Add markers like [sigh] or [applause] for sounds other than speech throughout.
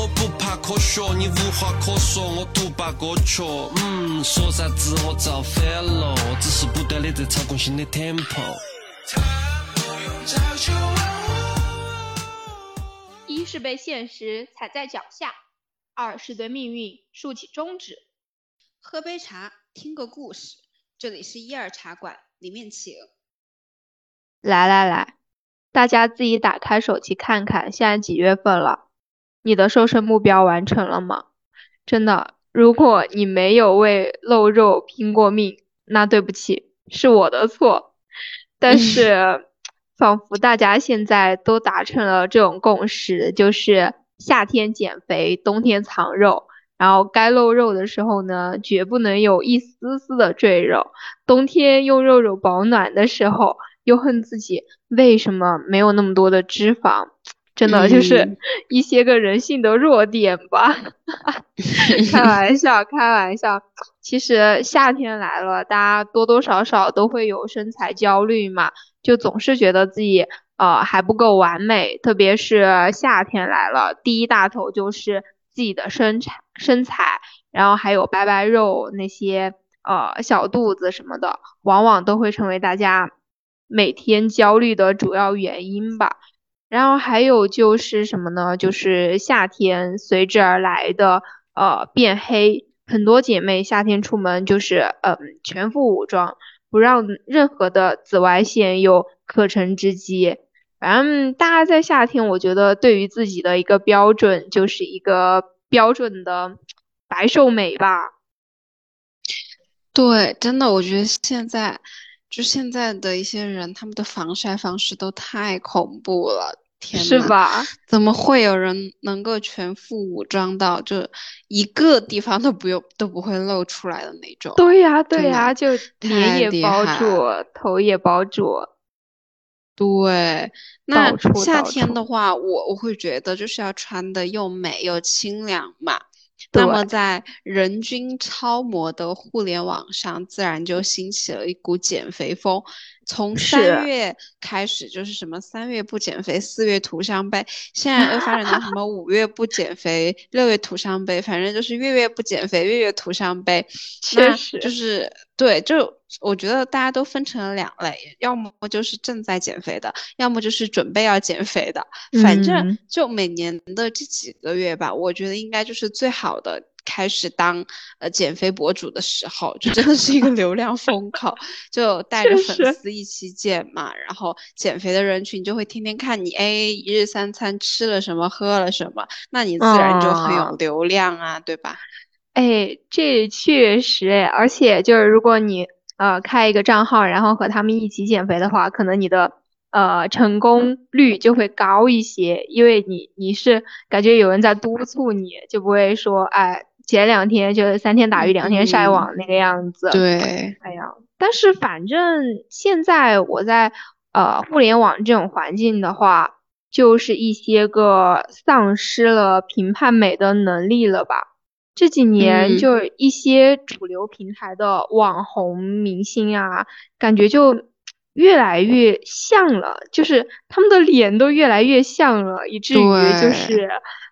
我不怕科学，你无话可说，我独霸歌曲。嗯，说啥子我造反了，只是不断的在操控新的 tempo。一是被现实踩在脚下，二是对命运竖起中指。喝杯茶，听个故事。这里是一二茶馆，里面请。来来来，大家自己打开手机看看，现在几月份了？你的瘦身目标完成了吗？真的，如果你没有为露肉拼过命，那对不起，是我的错。但是，仿佛大家现在都达成了这种共识，就是夏天减肥，冬天藏肉。然后该露肉的时候呢，绝不能有一丝丝的赘肉。冬天用肉肉保暖的时候。又恨自己为什么没有那么多的脂肪，真的就是一些个人性的弱点吧。[laughs] 开玩笑，开玩笑。其实夏天来了，大家多多少少都会有身材焦虑嘛，就总是觉得自己呃还不够完美。特别是夏天来了，第一大头就是自己的身材身材，然后还有白白肉那些呃小肚子什么的，往往都会成为大家。每天焦虑的主要原因吧，然后还有就是什么呢？就是夏天随之而来的呃变黑，很多姐妹夏天出门就是嗯全副武装，不让任何的紫外线有可乘之机。反正大家在夏天，我觉得对于自己的一个标准就是一个标准的白瘦美吧。对，真的，我觉得现在。就现在的一些人，他们的防晒方式都太恐怖了，天是吧？怎么会有人能够全副武装到就一个地方都不用都不会露出来的那种？对呀，对呀，就脸也包住，头也包住。对，那夏天的话，我我会觉得就是要穿的又美又清凉嘛。那么，在人均超模的互联网上，自然就兴起了一股减肥风。从三月开始，就是什么三月不减肥，四月徒伤悲，现在又发展到什么五月不减肥，六月徒伤悲，反正就是月月不减肥，月月徒伤悲。确实，就是对，就我觉得大家都分成了两类，要么就是正在减肥的，要么就是准备要减肥的。反正就每年的这几个月吧，我觉得应该就是最好的。开始当呃减肥博主的时候，就真的是一个流量风 [laughs] 口，就带着粉丝一起减嘛，然后减肥的人群就会天天看你，哎，一日三餐吃了什么，喝了什么，那你自然就很有流量啊，对吧？哎，这确实哎，而且就是如果你呃开一个账号，然后和他们一起减肥的话，可能你的呃成功率就会高一些，因为你你是感觉有人在督促你，就不会说哎。前两天就是三天打鱼两天晒网那个样子。对，哎呀，但是反正现在我在呃互联网这种环境的话，就是一些个丧失了评判美的能力了吧。这几年就一些主流平台的网红明星啊，感觉就越来越像了，就是他们的脸都越来越像了，以至于就是。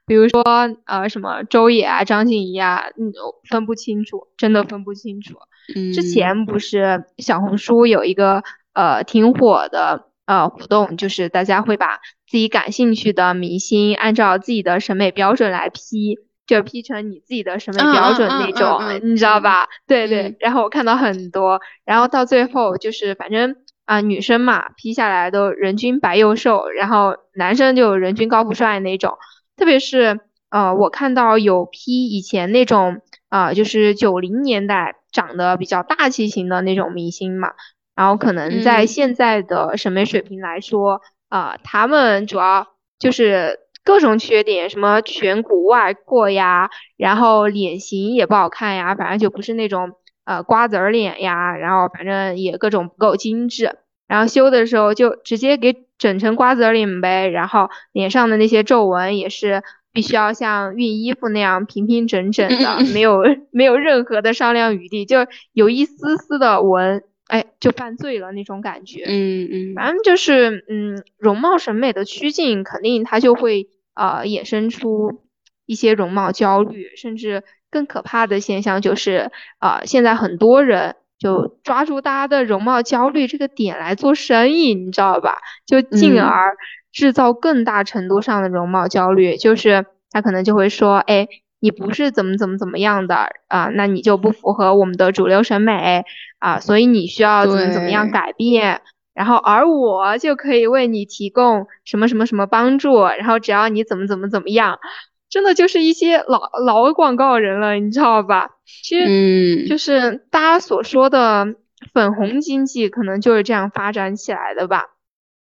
比如说，呃，什么周也啊、张婧仪啊，嗯，分不清楚，真的分不清楚。嗯，之前不是小红书有一个呃挺火的呃活动，就是大家会把自己感兴趣的明星按照自己的审美标准来 P，就 P 成你自己的审美标准那种，你知道吧？对对。然后我看到很多，然后到最后就是反正啊，女生嘛 P 下来都人均白又瘦，然后男生就人均高富帅那种。特别是呃，我看到有批以前那种啊，就是九零年代长得比较大气型的那种明星嘛，然后可能在现在的审美水平来说啊，他们主要就是各种缺点，什么颧骨外扩呀，然后脸型也不好看呀，反正就不是那种呃瓜子儿脸呀，然后反正也各种不够精致，然后修的时候就直接给。整成瓜子脸呗，然后脸上的那些皱纹也是必须要像熨衣服那样平平整整的，没有没有任何的商量余地，就有一丝丝的纹，哎，就犯罪了那种感觉。嗯嗯，反正就是嗯，容貌审美的趋近，肯定它就会呃衍生出一些容貌焦虑，甚至更可怕的现象就是，呃，现在很多人就抓住大家的容貌焦虑这个点来做生意，你知道吧？就进而制造更大程度上的容貌焦虑，就是他可能就会说，哎，你不是怎么怎么怎么样的啊，那你就不符合我们的主流审美啊，所以你需要怎么怎么样改变。然后，而我就可以为你提供什么什么什么帮助，然后只要你怎么怎么怎么样，真的就是一些老老广告人了，你知道吧？其实，就是大家所说的粉红经济，可能就是这样发展起来的吧。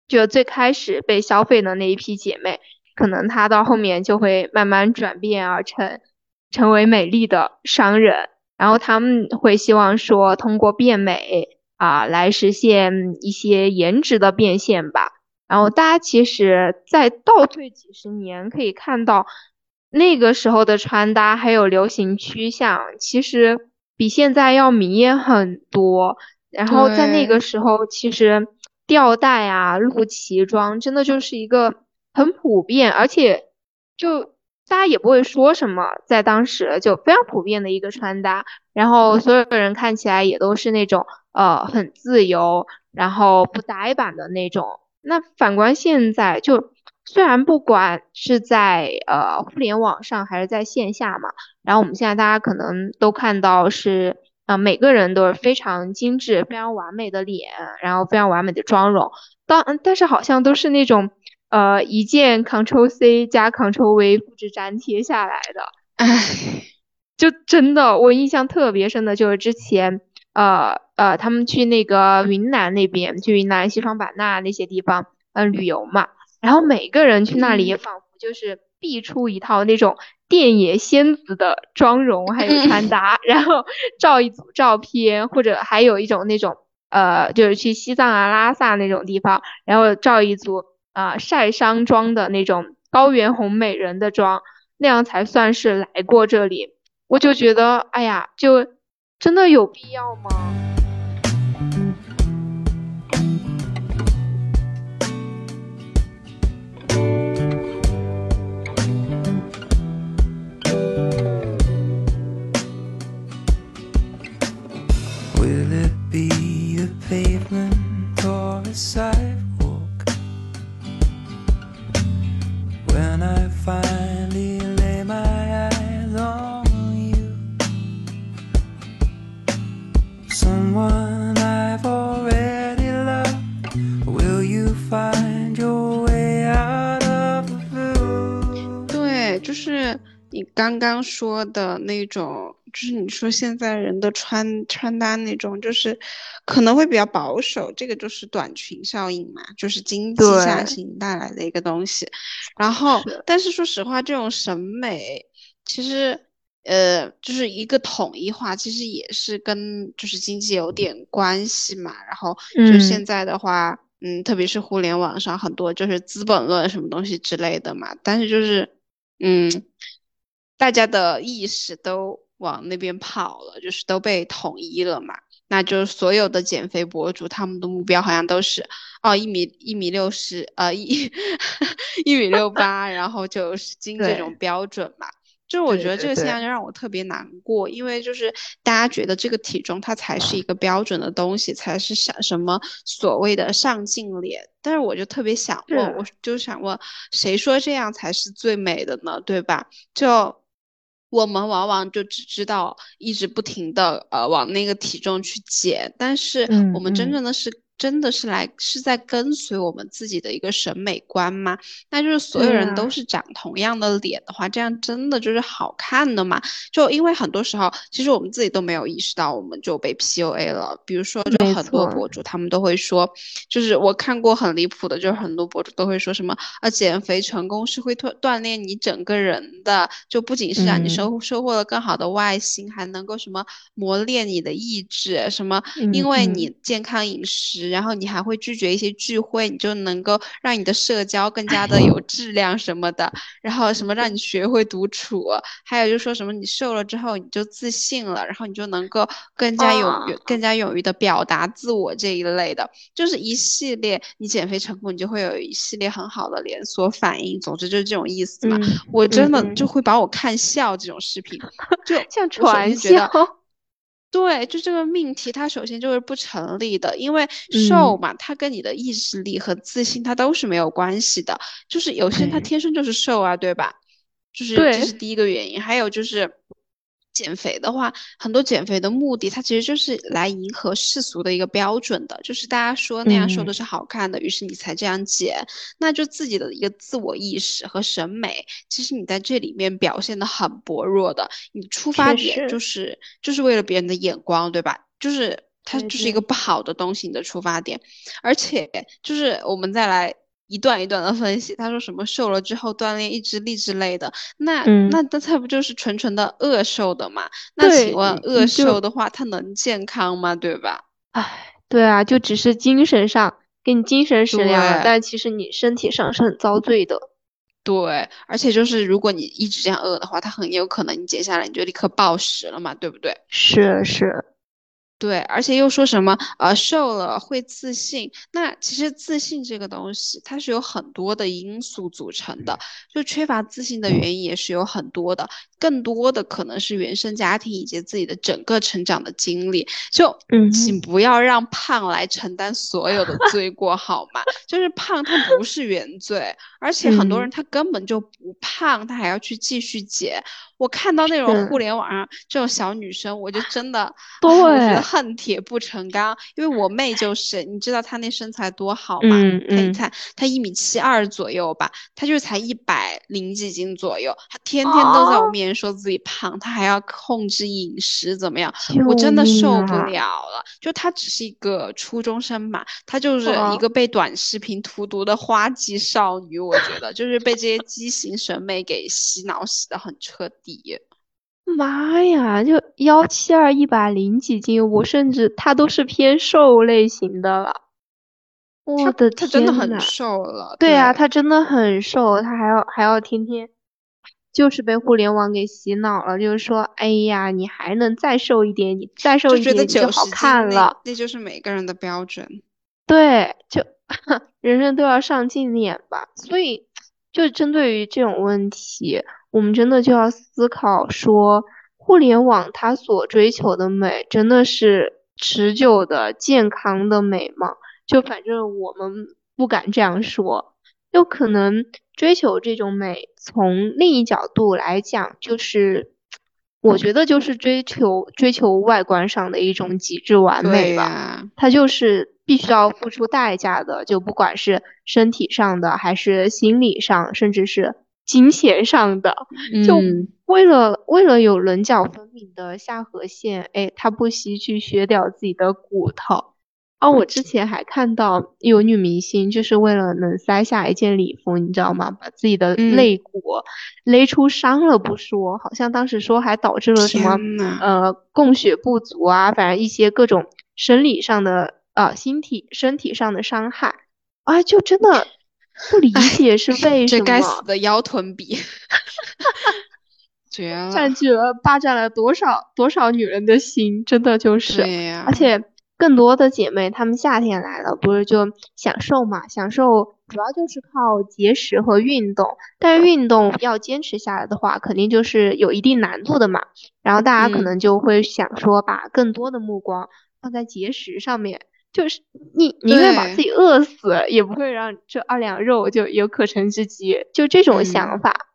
就最开始被消费的那一批姐妹，可能她到后面就会慢慢转变而成成为美丽的商人，然后他们会希望说通过变美。啊，来实现一些颜值的变现吧。然后大家其实在倒退几十年，可以看到那个时候的穿搭还有流行趋向，其实比现在要明艳很多。然后在那个时候，其实吊带啊、露脐装真的就是一个很普遍，而且就。大家也不会说什么，在当时就非常普遍的一个穿搭，然后所有人看起来也都是那种呃很自由，然后不呆板的那种。那反观现在，就虽然不管是在呃互联网上还是在线下嘛，然后我们现在大家可能都看到是啊每个人都是非常精致、非常完美的脸，然后非常完美的妆容，当但是好像都是那种。呃，一键 Ctrl C 加 Ctrl V 复制粘贴下来的，唉，就真的我印象特别深的就是之前，呃呃，他们去那个云南那边，去云南西双版纳那些地方，嗯，旅游嘛，然后每个人去那里也仿佛就是必出一套那种电野仙子的妆容还有穿搭，然后照一组照片，或者还有一种那种呃，就是去西藏啊、拉萨那种地方，然后照一组。啊，晒伤妆的那种高原红美人的妆，那样才算是来过这里。我就觉得，哎呀，就真的有必要吗？刚刚说的那种，就是你说现在人的穿穿搭那种，就是可能会比较保守，这个就是短裙效应嘛，就是经济下行带来的一个东西。然后，但是说实话，这种审美其实，呃，就是一个统一化，其实也是跟就是经济有点关系嘛。然后就现在的话，嗯，特别是互联网上很多就是资本论什么东西之类的嘛。但是就是，嗯。大家的意识都往那边跑了，就是都被统一了嘛。那就是所有的减肥博主，他们的目标好像都是哦，一米一米六十，呃一 [laughs] 一米六八，然后就是 [laughs] 斤这种标准嘛。就我觉得这个现象就让我特别难过，因为就是大家觉得这个体重它才是一个标准的东西，才是想什么所谓的上镜脸。但是我就特别想问，我就想问，谁说这样才是最美的呢？对吧？就。我们往往就只知道一直不停的呃往那个体重去减，但是我们真正的是。真的是来是在跟随我们自己的一个审美观吗？那就是所有人都是长同样的脸的话，这样真的就是好看的吗？就因为很多时候，其实我们自己都没有意识到，我们就被 PUA 了。比如说，就很多博主他们都会说，就是我看过很离谱的，就是很多博主都会说什么啊，减肥成功是会锻锻炼你整个人的，就不仅是让你收收获了更好的外形，还能够什么磨练你的意志，什么因为你健康饮食。食，然后你还会拒绝一些聚会，你就能够让你的社交更加的有 [laughs] 质量什么的。然后什么让你学会独处，还有就说什么你瘦了之后你就自信了，然后你就能够更加勇于、更加勇于的表达自我这一类的，就是一系列你减肥成功，你就会有一系列很好的连锁反应。总之就是这种意思嘛。我真的就会把我看笑这种视频，就 [laughs] 像传销。对，就这个命题，它首先就是不成立的，因为瘦嘛，它跟你的意志力和自信，它都是没有关系的。就是有些人他天生就是瘦啊，对吧？就是这是第一个原因，还有就是。减肥的话，很多减肥的目的，它其实就是来迎合世俗的一个标准的，就是大家说那样瘦的是好看的，于是你才这样减。那就自己的一个自我意识和审美，其实你在这里面表现的很薄弱的。你出发点就是就是为了别人的眼光，对吧？就是它就是一个不好的东西，你的出发点。而且就是我们再来。一段一段的分析，他说什么瘦了之后锻炼意志力之类的，那那那他不就是纯纯的饿瘦的嘛？那请问饿瘦的话，他能健康吗？对吧？唉，对啊，就只是精神上给你精神食粮了，但其实你身体上是很遭罪的。对，而且就是如果你一直这样饿的话，他很有可能你减下来你就立刻暴食了嘛，对不对？是是。对，而且又说什么呃瘦了会自信，那其实自信这个东西它是有很多的因素组成的，就缺乏自信的原因也是有很多的，更多的可能是原生家庭以及自己的整个成长的经历。就请不要让胖来承担所有的 [laughs] 罪过好吗？就是胖它不是原罪，而且很多人他根本就不胖，他还要去继续减。我看到那种互联网上这种小女生，我就真的，[laughs] 对，恨铁不成钢。因为我妹就是，你知道她那身材多好吗？她才她一米七二左右吧，她就才一百零几斤左右，她天天都在我面前说自己胖，她还要控制饮食怎么样？我真的受不了了。就她只是一个初中生嘛，她就是一个被短视频荼毒的花季少女，我觉得就是被这些畸形审美给洗脑洗的很彻底。妈呀，就幺七二一百零几斤，我甚至他都是偏瘦类型的了。我的天他真的很瘦了。对啊，他真的很瘦，他还要还要天天，就是被互联网给洗脑了，就是说，哎呀，你还能再瘦一点，你再瘦一点就好看了。那就是每个人的标准。[laughs] 对，就 [laughs] 人人都要上镜脸吧。所以，就针对于这种问题。我们真的就要思考说，互联网它所追求的美，真的是持久的、健康的美吗？就反正我们不敢这样说。有可能追求这种美，从另一角度来讲，就是我觉得就是追求追求外观上的一种极致完美吧。它就是必须要付出代价的，就不管是身体上的，还是心理上，甚至是。金钱上的，就为了为了有棱角分明的下颌线，哎，他不惜去削掉自己的骨头。哦，我之前还看到有女明星，就是为了能塞下一件礼服，你知道吗？把自己的肋骨勒出伤了不说，好像当时说还导致了什么呃供血不足啊，反正一些各种生理上的呃心体身体上的伤害啊，就真的。不理解是为什么？这该死的腰臀比，[laughs] 绝了！占据了霸占了多少多少女人的心，真的就是。而且更多的姐妹，她们夏天来了，不是就享受嘛？享受主要就是靠节食和运动，但是运动要坚持下来的话，肯定就是有一定难度的嘛。然后大家可能就会想说，把更多的目光放在节食上面。就是你宁愿把自己饿死，也不会让这二两肉就有可乘之机，就这种想法。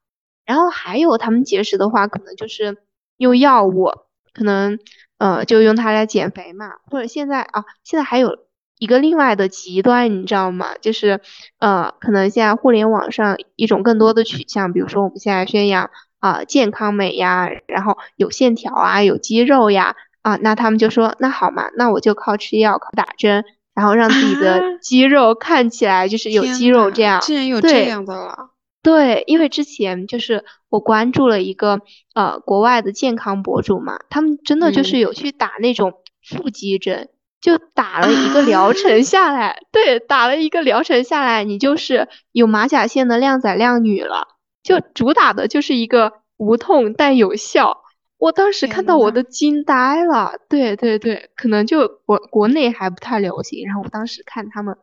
然后还有他们节食的话，可能就是用药物，可能呃就用它来减肥嘛。或者现在啊，现在还有一个另外的极端，你知道吗？就是呃，可能现在互联网上一种更多的取向，比如说我们现在宣扬啊健康美呀，然后有线条啊，有肌肉呀。啊，那他们就说，那好嘛，那我就靠吃药、靠打针，然后让自己的肌肉看起来就是有肌肉这样。竟然有这样的了。对，因为之前就是我关注了一个呃国外的健康博主嘛，他们真的就是有去打那种腹肌针，就打了一个疗程下 [laughs] 来，对，打了一个疗程下来，你就是有马甲线的靓仔靓女了。就主打的就是一个无痛但有效。我当时看到我都惊呆了。对对对，可能就国国内还不太流行。然后我当时看他们，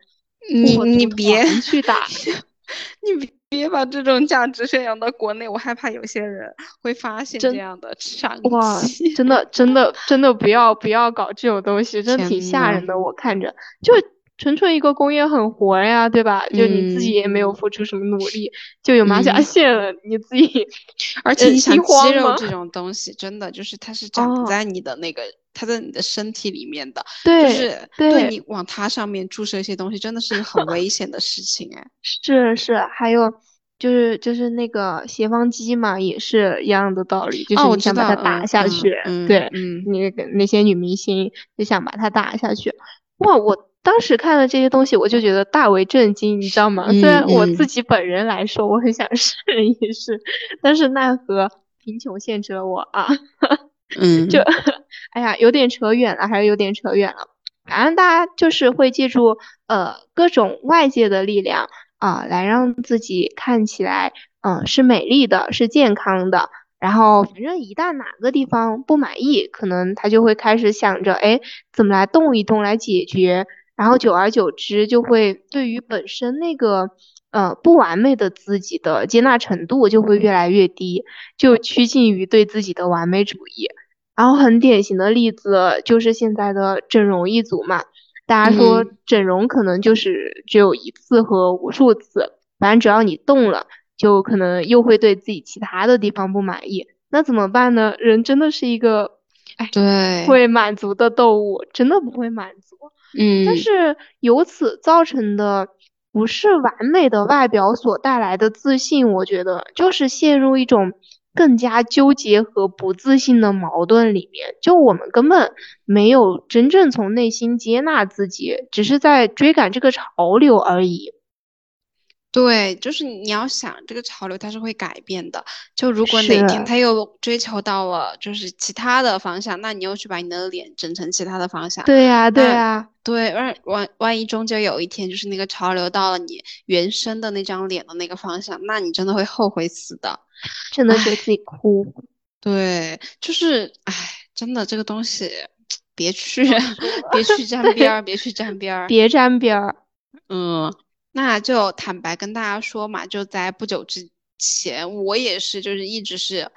你你别去打，[laughs] 你别。别把这种价值宣扬到国内，我害怕有些人会发现这样的商机。哇，真的，真的，真的不要不要搞这种东西，真的挺吓人的。我看着就纯纯一个工业很活呀，对吧？就你自己也没有付出什么努力，就有马甲线了，你自己。[laughs] 而且你想肌肉这种东西，真的就是它是长在你的那个。它在你的身体里面的，就是对你往它上面注射一些东西，真的是很危险的事情哎。[laughs] 是是，还有就是就是那个斜方肌嘛，也是一样的道理，就是你想把它打下去，对，嗯，那个那些女明星就想把它打下去。哇，我当时看了这些东西，我就觉得大为震惊，你知道吗？虽然我自己本人来说，我很想试 [laughs] 一试，但是奈何贫穷限制了我啊。[laughs] 嗯，就，[laughs] 哎呀，有点扯远了，还是有点扯远了。反正大家就是会借助呃各种外界的力量啊，来让自己看起来嗯是美丽的，是健康的。然后反正一旦哪个地方不满意，可能他就会开始想着，哎，怎么来动一动来解决。然后久而久之，就会对于本身那个。呃，不完美的自己的接纳程度就会越来越低，就趋近于对自己的完美主义。然后很典型的例子就是现在的整容一族嘛，大家说整容可能就是只有一次和无数次，反正只要你动了，就可能又会对自己其他的地方不满意。那怎么办呢？人真的是一个，哎，对，会满足的动物，真的不会满足。嗯，但是由此造成的。不是完美的外表所带来的自信，我觉得就是陷入一种更加纠结和不自信的矛盾里面。就我们根本没有真正从内心接纳自己，只是在追赶这个潮流而已。对，就是你要想这个潮流它是会改变的。就如果哪天他又追求到了就是其他的方向，那你又去把你的脸整成其他的方向。对呀，对呀，对。万万万一终究有一天就是那个潮流到了你原生的那张脸的那个方向，那你真的会后悔死的，[laughs] 真的觉得自己哭。[laughs] 对，就是唉，真的这个东西别去，[laughs] 别去沾边儿，别去沾边儿，别沾边儿。嗯。那就坦白跟大家说嘛，就在不久之前，我也是，就是一直是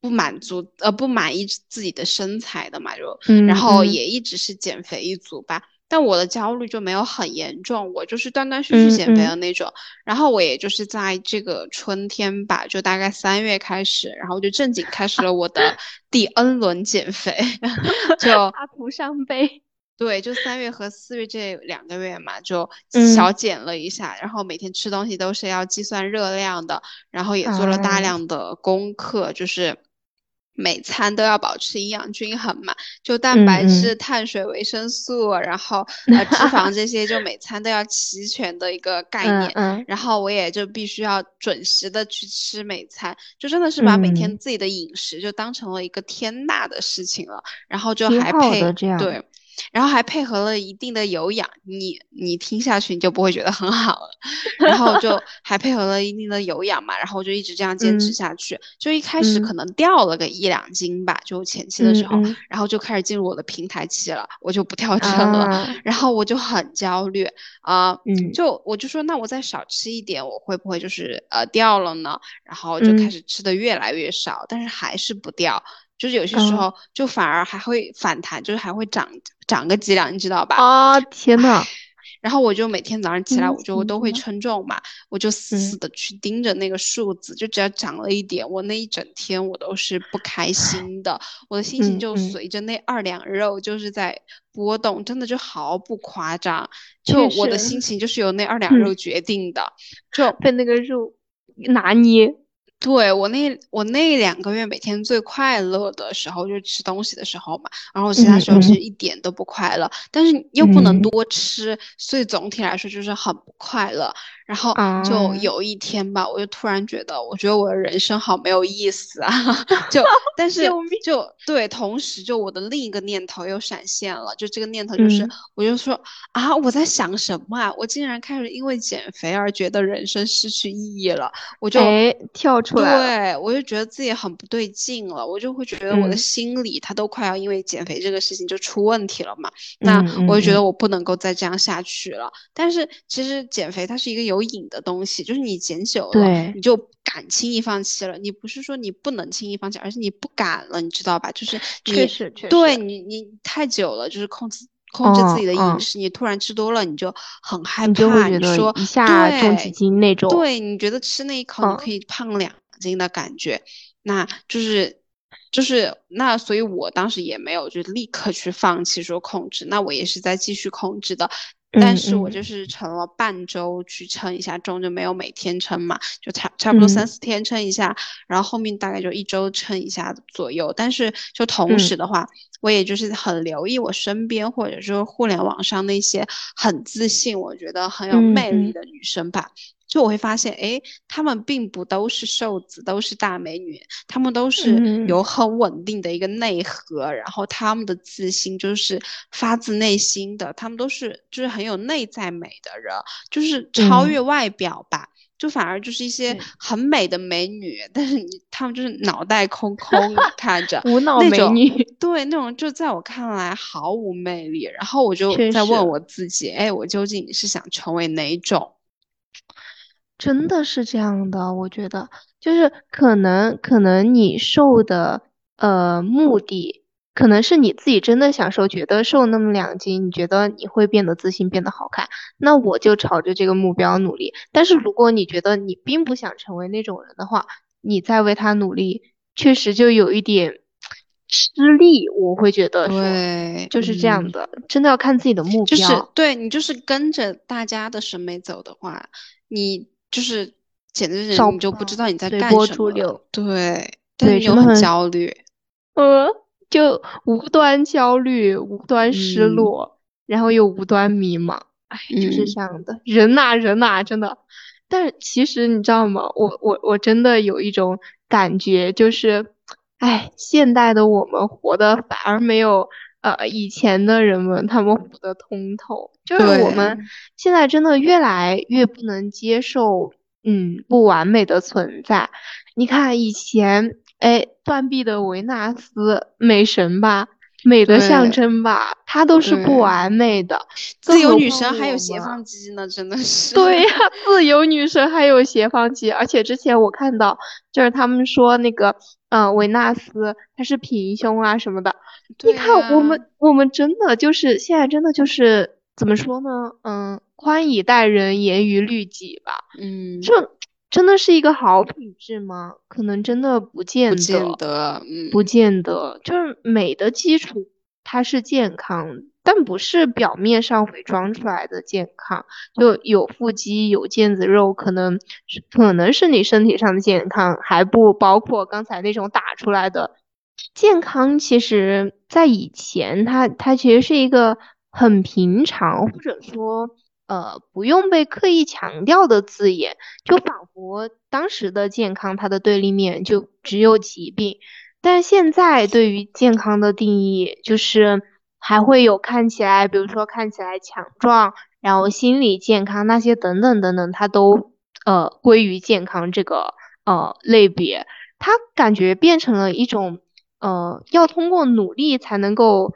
不满足，呃，不满意自己的身材的嘛，就，然后也一直是减肥一族吧。但我的焦虑就没有很严重，我就是断断续续减肥的那种。然后我也就是在这个春天吧，就大概三月开始，然后就正经开始了我的 [laughs] 第 N 轮减肥，[laughs] 就大徒伤悲。对，就三月和四月这两个月嘛，就小减了一下，然后每天吃东西都是要计算热量的，然后也做了大量的功课，就是每餐都要保持营养均衡嘛，就蛋白质、碳水、维生素，然后 [laughs] 呃脂肪这些，就每餐都要齐全的一个概念。然后我也就必须要准时的去吃每餐，就真的是把每天自己的饮食就当成了一个天大的事情了，然后就还配对。然后还配合了一定的有氧，你你听下去你就不会觉得很好了。[laughs] 然后就还配合了一定的有氧嘛，然后我就一直这样坚持下去。就一开始可能掉了个一两斤吧，就前期的时候，然后就开始进入我的平台期了，我就不跳针了。然后我就很焦虑啊，就我就说那我再少吃一点，我会不会就是呃掉了呢？然后就开始吃的越来越少，但是还是不掉。就是有些时候就反而还会反弹，就是还会涨涨个几两，你知道吧？啊天呐。然后我就每天早上起来，我就都会称重嘛，我就死死的去盯着那个数字，就只要涨了一点，我那一整天我都是不开心的，我的心情就随着那二两肉就是在波动，真的就毫不夸张，就我的心。情就是由那二两肉决定的，就被那个肉拿捏。对我那我那两个月每天最快乐的时候就是吃东西的时候嘛，然后其他时候其实一点都不快乐，但是又不能多吃，所以总体来说就是很不快乐。然后就有一天吧，我就突然觉得，我觉得我的人生好没有意思啊！[laughs] 就 [laughs] 但是就对，同时就我的另一个念头又闪现了，就这个念头就是，我就说啊，我在想什么啊？我竟然开始因为减肥而觉得人生失去意义了，我就跳出来，对我就觉得自己很不对劲了，我就会觉得我的心理他都快要因为减肥这个事情就出问题了嘛，那我就觉得我不能够再这样下去了。但是其实减肥它是一个有瘾的东西，就是你减久了，你就敢轻易放弃了。你不是说你不能轻易放弃，而是你不敢了，你知道吧？就是确实，确实，对你，你太久了，就是控制控制自己的饮食，你突然吃多了，你就很害怕。你说一下重几斤那种，对你觉得吃那一口你可以胖两斤的感觉，那就是就是那，所以我当时也没有就立刻去放弃说控制，那我也是在继续控制的。但是我就是称了半周去称一下重，就没有每天称嘛，就差差不多三四天称一下，然后后面大概就一周称一下左右。但是就同时的话，我也就是很留意我身边或者说互联网上那些很自信、我觉得很有魅力的女生吧。就我会发现，哎，她们并不都是瘦子，都是大美女，她们都是有很稳定的一个内核，然后她们的自信就是发自内心的，她们都是就是很有内在美的人，就是超越外表吧，就反而就是一些很美的美女，但是你她们就是脑袋空空 [laughs] 看着无脑美女，对，那种就在我看来毫无魅力。然后我就在问我自己，哎，我究竟是想成为哪种？真的是这样的，我觉得就是可能可能你瘦的呃目的，可能是你自己真的想瘦，觉得瘦那么两斤，你觉得你会变得自信，变得好看，那我就朝着这个目标努力。但是如果你觉得你并不想成为那种人的话，你再为他努力，确实就有一点吃力。我会觉得对，就是这样的，真的要看自己的目标。就是对你就是跟着大家的审美走的话，你。就是简直是你就不知道你在干什么，对，对，就很焦虑，呃，就无端焦虑，无端失落，然后又无端迷茫，哎，就是这样的人呐，人呐，真的。但其实你知道吗？我我我真的有一种感觉，就是，哎，现代的我们活的反而没有。呃，以前的人们他们活得通透，就是我们现在真的越来越不能接受，嗯，不完美的存在。你看以前，哎，断臂的维纳斯，美神吧，美的象征吧，她都是不完美的。自由女神还有斜方肌呢，真的是。对呀，自由女神还有斜方肌，而且之前我看到，就是他们说那个，嗯，维纳斯她是平胸啊什么的。你看，我们我们真的就是现在真的就是怎么说呢？嗯，宽以待人，严于律己吧。嗯，这真的是一个好品质吗？可能真的不见得，不见得，嗯，不见得。就是美的基础，它是健康，但不是表面上伪装出来的健康。就有腹肌、有腱子肉，可能可能是你身体上的健康，还不包括刚才那种打出来的。健康其实，在以前，它它其实是一个很平常，或者说，呃，不用被刻意强调的字眼，就仿佛当时的健康，它的对立面就只有疾病。但现在对于健康的定义，就是还会有看起来，比如说看起来强壮，然后心理健康那些等等等等，它都呃归于健康这个呃类别，它感觉变成了一种。呃，要通过努力才能够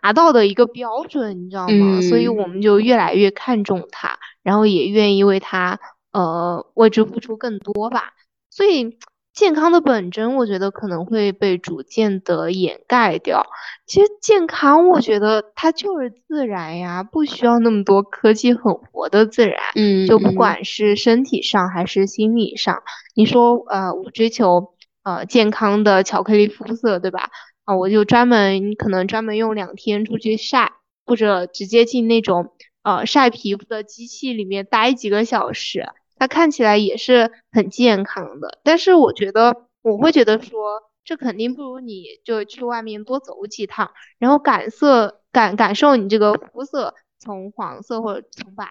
达到的一个标准，你知道吗？所以我们就越来越看重它，然后也愿意为它呃为之付出更多吧。所以健康的本真，我觉得可能会被逐渐的掩盖掉。其实健康，我觉得它就是自然呀，不需要那么多科技很活的自然。嗯，就不管是身体上还是心理上，你说呃，我追求。呃，健康的巧克力肤色，对吧？我就专门可能专门用两天出去晒，或者直接进那种呃晒皮肤的机器里面待几个小时，它看起来也是很健康的。但是我觉得，我会觉得说，这肯定不如你就去外面多走几趟，然后感色感感受你这个肤色从黄色或者从白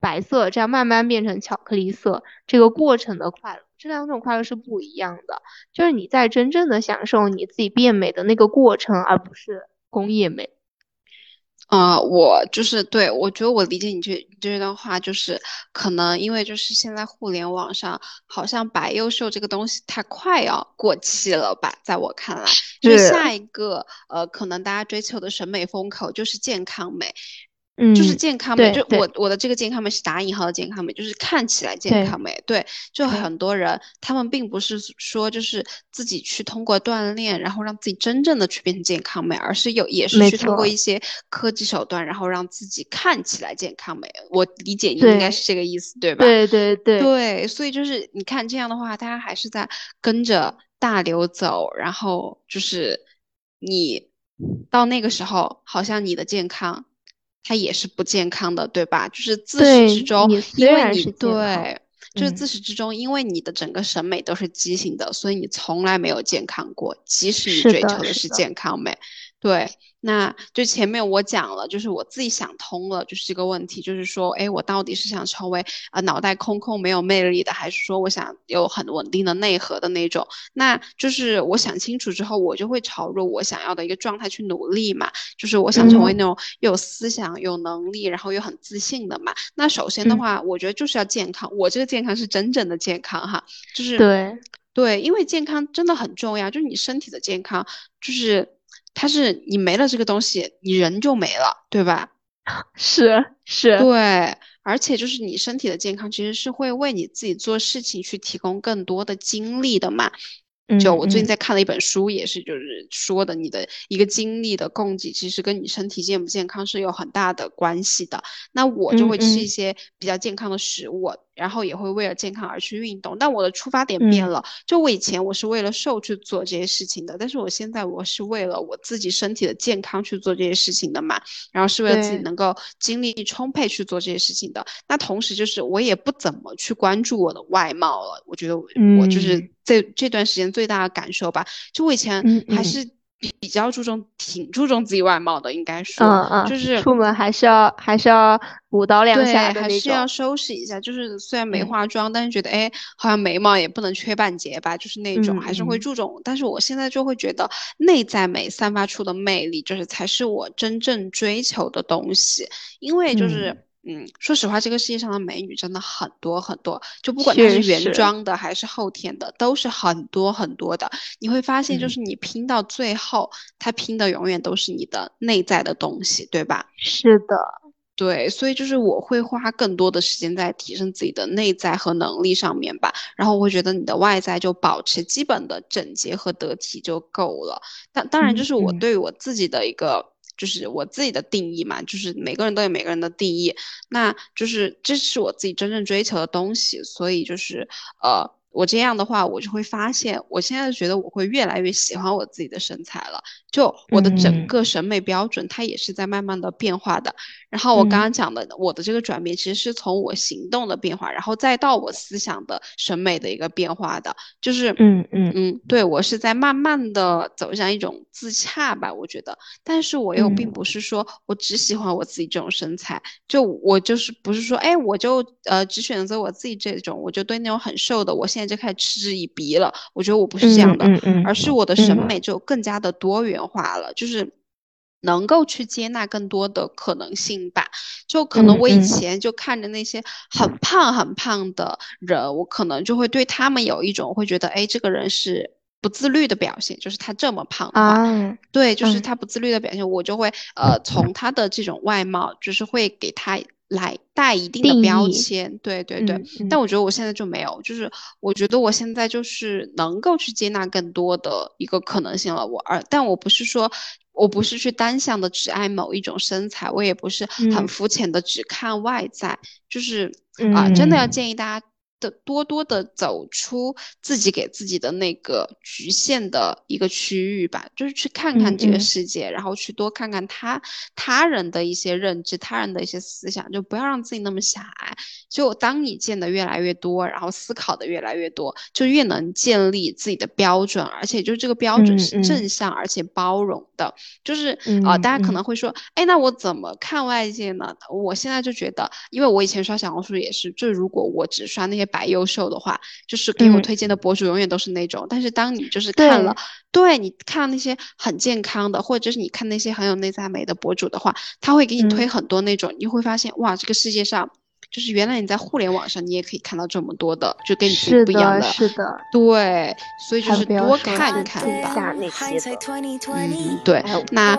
白色，这样慢慢变成巧克力色，这个过程的快乐，这两种快乐是不一样的。就是你在真正的享受你自己变美的那个过程，而不是工业美。啊，我就是对我觉得我理解你这这段话，就是可能因为就是现在互联网上好像白幼瘦这个东西太快要过期了吧，在我看来，就是下一个呃，可能大家追求的审美风口就是健康美。嗯，就是健康美，就我我的这个健康美是打引号的健康美，就是看起来健康美。对，就很多人他们并不是说就是自己去通过锻炼，然后让自己真正的去变成健康美，而是有也是去通过一些科技手段，然后让自己看起来健康美。我理解你应该是这个意思，对吧？对对对对，所以就是你看这样的话，大家还是在跟着大流走，然后就是你到那个时候，好像你的健康。它也是不健康的，对吧？就是自始至终，因为你对，就是自始至终，因为你的整个审美都是畸形的，所以你从来没有健康过，即使你追求的是健康美，对。那就前面我讲了，就是我自己想通了，就是这个问题，就是说，哎，我到底是想成为啊脑袋空空没有魅力的，还是说我想有很稳定的内核的那种？那就是我想清楚之后，我就会朝着我想要的一个状态去努力嘛。就是我想成为那种有思想、有能力，然后又很自信的嘛。那首先的话，我觉得就是要健康。我这个健康是真正的健康哈，就是对对，因为健康真的很重要，就是你身体的健康，就是。它是你没了这个东西，你人就没了，对吧？[laughs] 是是，对，而且就是你身体的健康，其实是会为你自己做事情去提供更多的精力的嘛。就我最近在看了一本书，也是就是说的，你的一个精力的供给，其实跟你身体健不健康是有很大的关系的。那我就会吃一些比较健康的食物。然后也会为了健康而去运动，但我的出发点变了。就我以前我是为了瘦去做这些事情的，但是我现在我是为了我自己身体的健康去做这些事情的嘛。然后是为了自己能够精力充沛去做这些事情的。那同时就是我也不怎么去关注我的外貌了。我觉得我就是这这段时间最大的感受吧。就我以前还是。比较注重，挺注重自己外貌的，应该说，嗯嗯，就是出门还是要还是要舞刀两下还是要收拾一下。就是虽然没化妆，但是觉得哎，好像眉毛也不能缺半截吧，就是那种还是会注重。但是我现在就会觉得，内在美散发出的魅力，就是才是我真正追求的东西，因为就是。嗯，说实话，这个世界上的美女真的很多很多，就不管她是原装的还是后天的，都是很多很多的。你会发现，就是你拼到最后，她拼的永远都是你的内在的东西，对吧？是的，对，所以就是我会花更多的时间在提升自己的内在和能力上面吧。然后我会觉得你的外在就保持基本的整洁和得体就够了。但当然，就是我对我自己的一个。就是我自己的定义嘛，就是每个人都有每个人的定义，那就是这是我自己真正追求的东西，所以就是呃。我这样的话，我就会发现，我现在觉得我会越来越喜欢我自己的身材了。就我的整个审美标准，它也是在慢慢的变化的。然后我刚刚讲的，我的这个转变，其实是从我行动的变化，然后再到我思想的审美的一个变化的。就是，嗯嗯嗯，对我是在慢慢的走向一种自洽吧，我觉得。但是我又并不是说我只喜欢我自己这种身材，就我就是不是说，哎，我就呃只选择我自己这种，我就对那种很瘦的，我现在就开始嗤之以鼻了。我觉得我不是这样的，而是我的审美就更加的多元化了，就是能够去接纳更多的可能性吧。就可能我以前就看着那些很胖很胖的人，我可能就会对他们有一种会觉得，哎，这个人是不自律的表现，就是他这么胖啊，对，就是他不自律的表现，我就会呃从他的这种外貌，就是会给他。来带一定的标签，对对对，但我觉得我现在就没有，就是我觉得我现在就是能够去接纳更多的一个可能性了。我而但我不是说，我不是去单向的只爱某一种身材，我也不是很肤浅的只看外在，就是啊，真的要建议大家。的多多的走出自己给自己的那个局限的一个区域吧，就是去看看这个世界，然后去多看看他他人的一些认知，他人的一些思想，就不要让自己那么狭隘。就当你见的越来越多，然后思考的越来越多，就越能建立自己的标准，而且就这个标准是正向而且包容的。就是啊，大家可能会说，哎，那我怎么看外界呢？我现在就觉得，因为我以前刷小红书也是，就如果我只刷那些白优秀的话，就是给我推荐的博主永远都是那种。但是当你就是看了，对你看那些很健康的，或者是你看那些很有内在美的博主的话，他会给你推很多那种，你会发现哇，这个世界上。就是原来你在互联网上，你也可以看到这么多的，就跟你不一样的，是的，对，所以就是多看看吧。嗯，对，那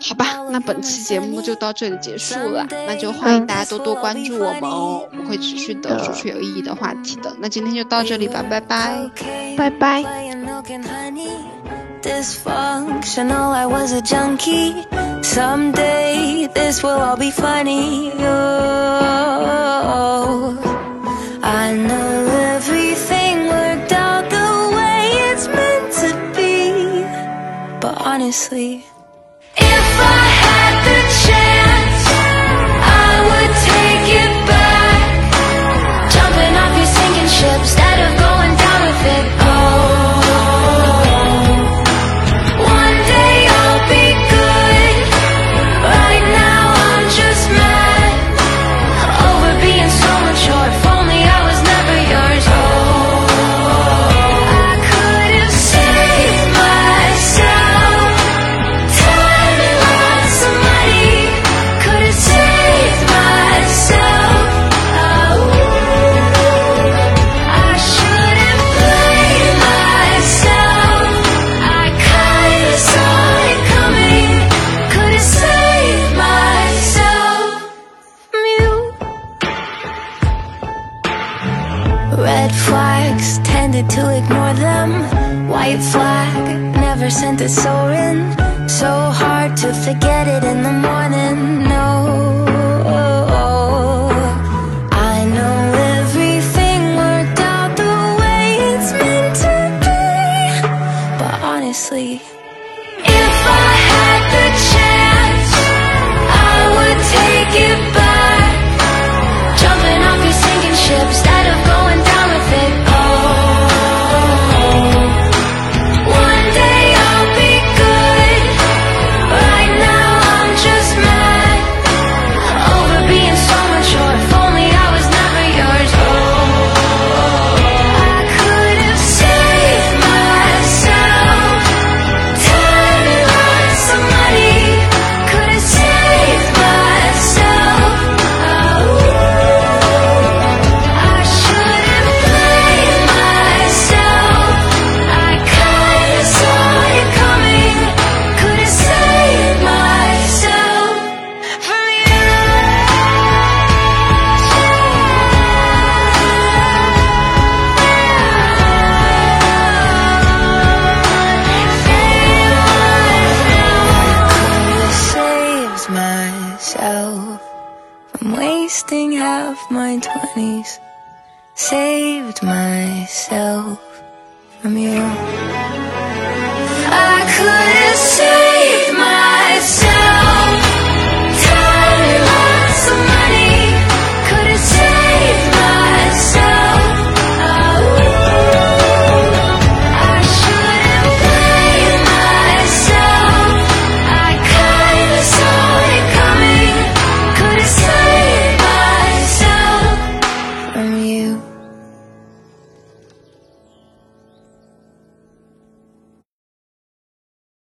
好吧，那本期节目就到这里结束了，那就欢迎大家多多关注我们哦，我们会持续的说出有意义的话题的。那今天就到这里吧，拜拜，拜拜。Dysfunctional. I was a junkie. Someday this will all be funny. Oh, I know everything worked out the way it's meant to be. But honestly, to ignore them. White flag, never sent it soaring So hard to forget it in the morning, no. I